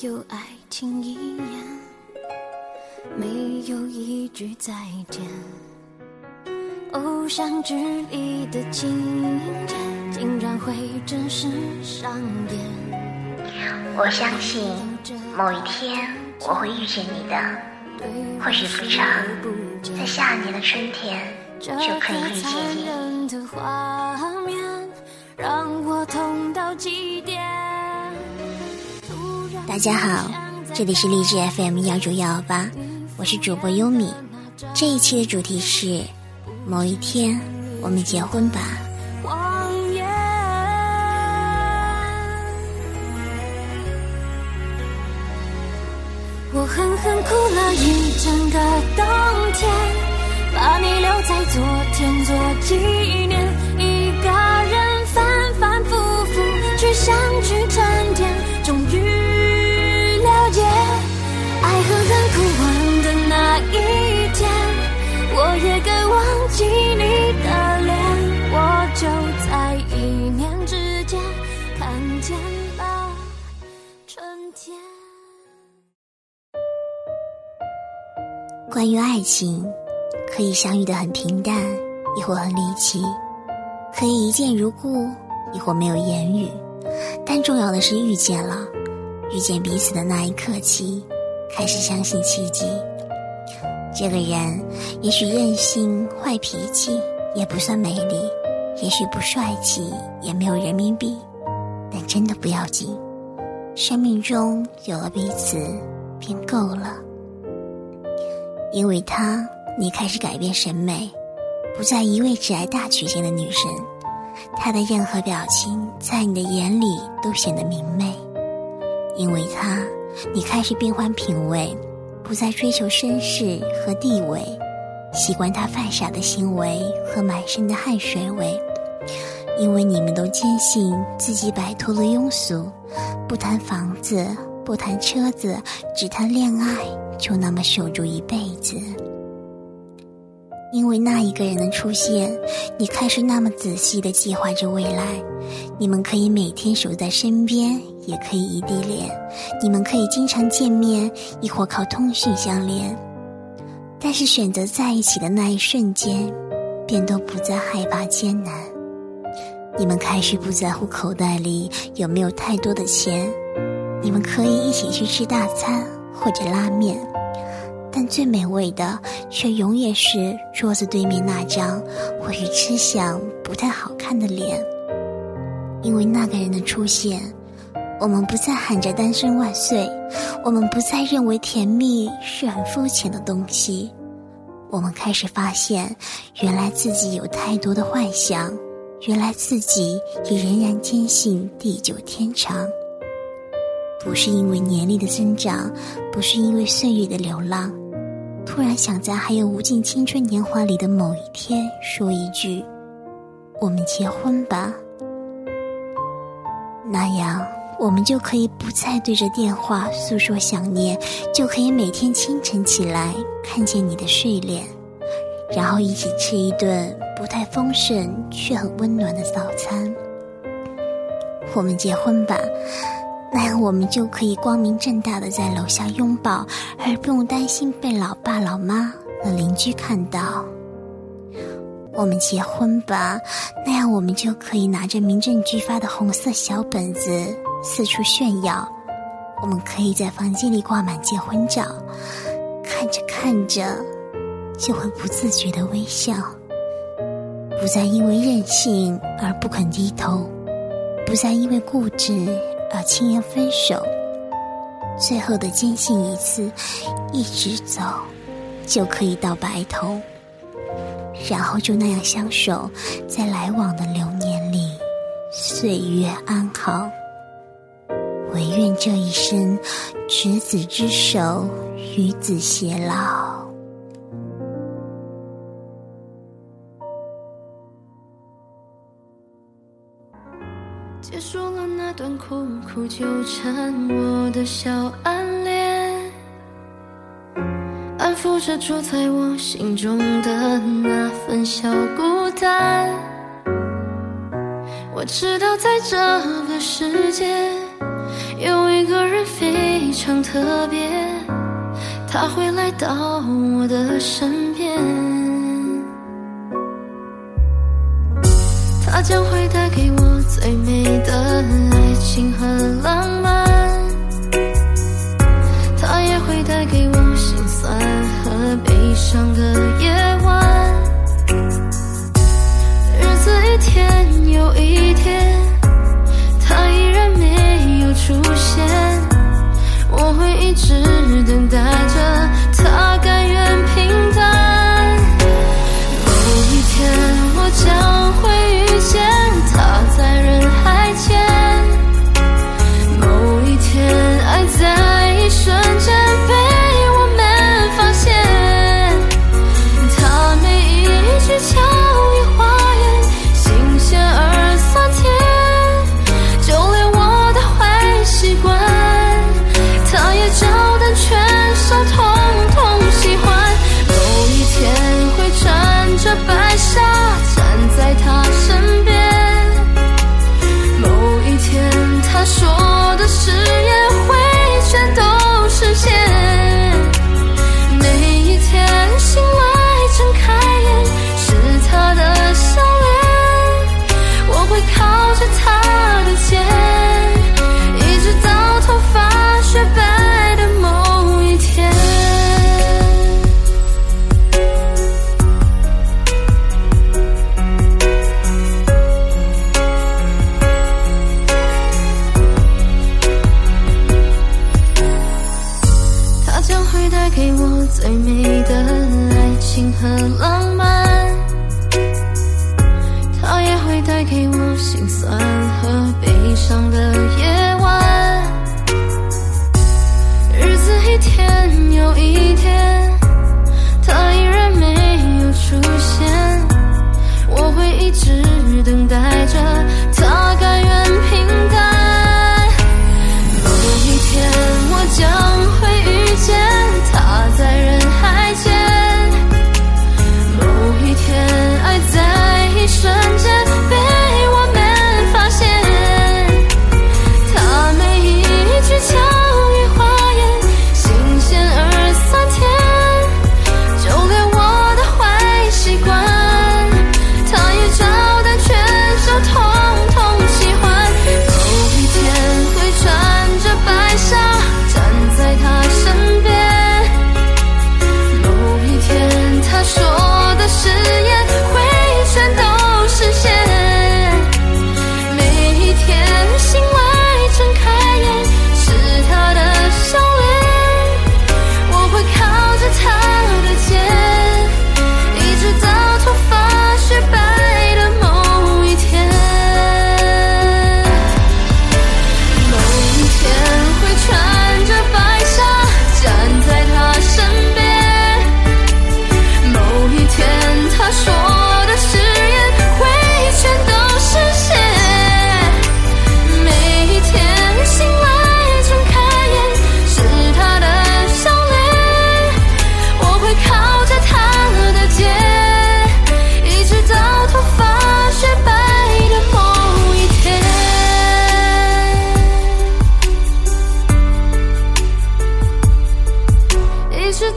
有爱情一样，没有一句再见。偶像剧里的情节，竟然会真实上演。我相信某一天我会遇见你的，或许不长，在下年的春天就可以遇见你。大家好，这里是励志 FM 幺九幺八，我是主播优米。这一期的主题是。某一天，我们结婚吧。我狠狠哭了一整个冬天，把你留在昨天做纪念。一个人反反复复去想去记你的脸，我就在一念之间看见了春天。关于爱情，可以相遇的很平淡，亦或很离奇；可以一见如故，亦或没有言语。但重要的是遇见了，遇见彼此的那一刻起，开始相信奇迹。这个人也许任性、坏脾气，也不算美丽；也许不帅气，也没有人民币，但真的不要紧。生命中有了彼此，便够了。因为他，你开始改变审美，不再一味只爱大曲线的女神。她的任何表情，在你的眼里都显得明媚。因为他，你开始变换品味。不再追求身世和地位，习惯他犯傻的行为和满身的汗水味，因为你们都坚信自己摆脱了庸俗，不谈房子，不谈车子，只谈恋爱，就那么守住一辈子。因为那一个人的出现，你开始那么仔细的计划着未来。你们可以每天守在身边，也可以异地恋；你们可以经常见面，亦或靠通讯相连。但是选择在一起的那一瞬间，便都不再害怕艰难。你们开始不在乎口袋里有没有太多的钱，你们可以一起去吃大餐或者拉面。但最美味的，却永远是桌子对面那张或许吃相不太好看的脸。因为那个人的出现，我们不再喊着“单身万岁”，我们不再认为甜蜜是很肤浅的东西。我们开始发现，原来自己有太多的幻想，原来自己也仍然坚信地久天长。不是因为年龄的增长，不是因为岁月的流浪，突然想在还有无尽青春年华里的某一天说一句：“我们结婚吧。”那样，我们就可以不再对着电话诉说想念，就可以每天清晨起来看见你的睡脸，然后一起吃一顿不太丰盛却很温暖的早餐。我们结婚吧。那样，我们就可以光明正大的在楼下拥抱，而不用担心被老爸、老妈和邻居看到。我们结婚吧，那样我们就可以拿着民政局发的红色小本子四处炫耀。我们可以在房间里挂满结婚照，看着看着，就会不自觉的微笑，不再因为任性而不肯低头，不再因为固执。而轻言分手，最后的坚信一次，一直走，就可以到白头，然后就那样相守，在来往的流年里，岁月安好。唯愿这一生，执子之手，与子偕老。结束了那段苦苦纠缠我的小暗恋安抚着住在我心中的那份小孤单。我知道在这个世界有一个人非常特别他会来到我的身边。它将会带给我最美的爱情和浪漫。很浪漫，他也会带给我心酸和悲伤的夜晚。日子一天又一天。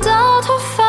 到头发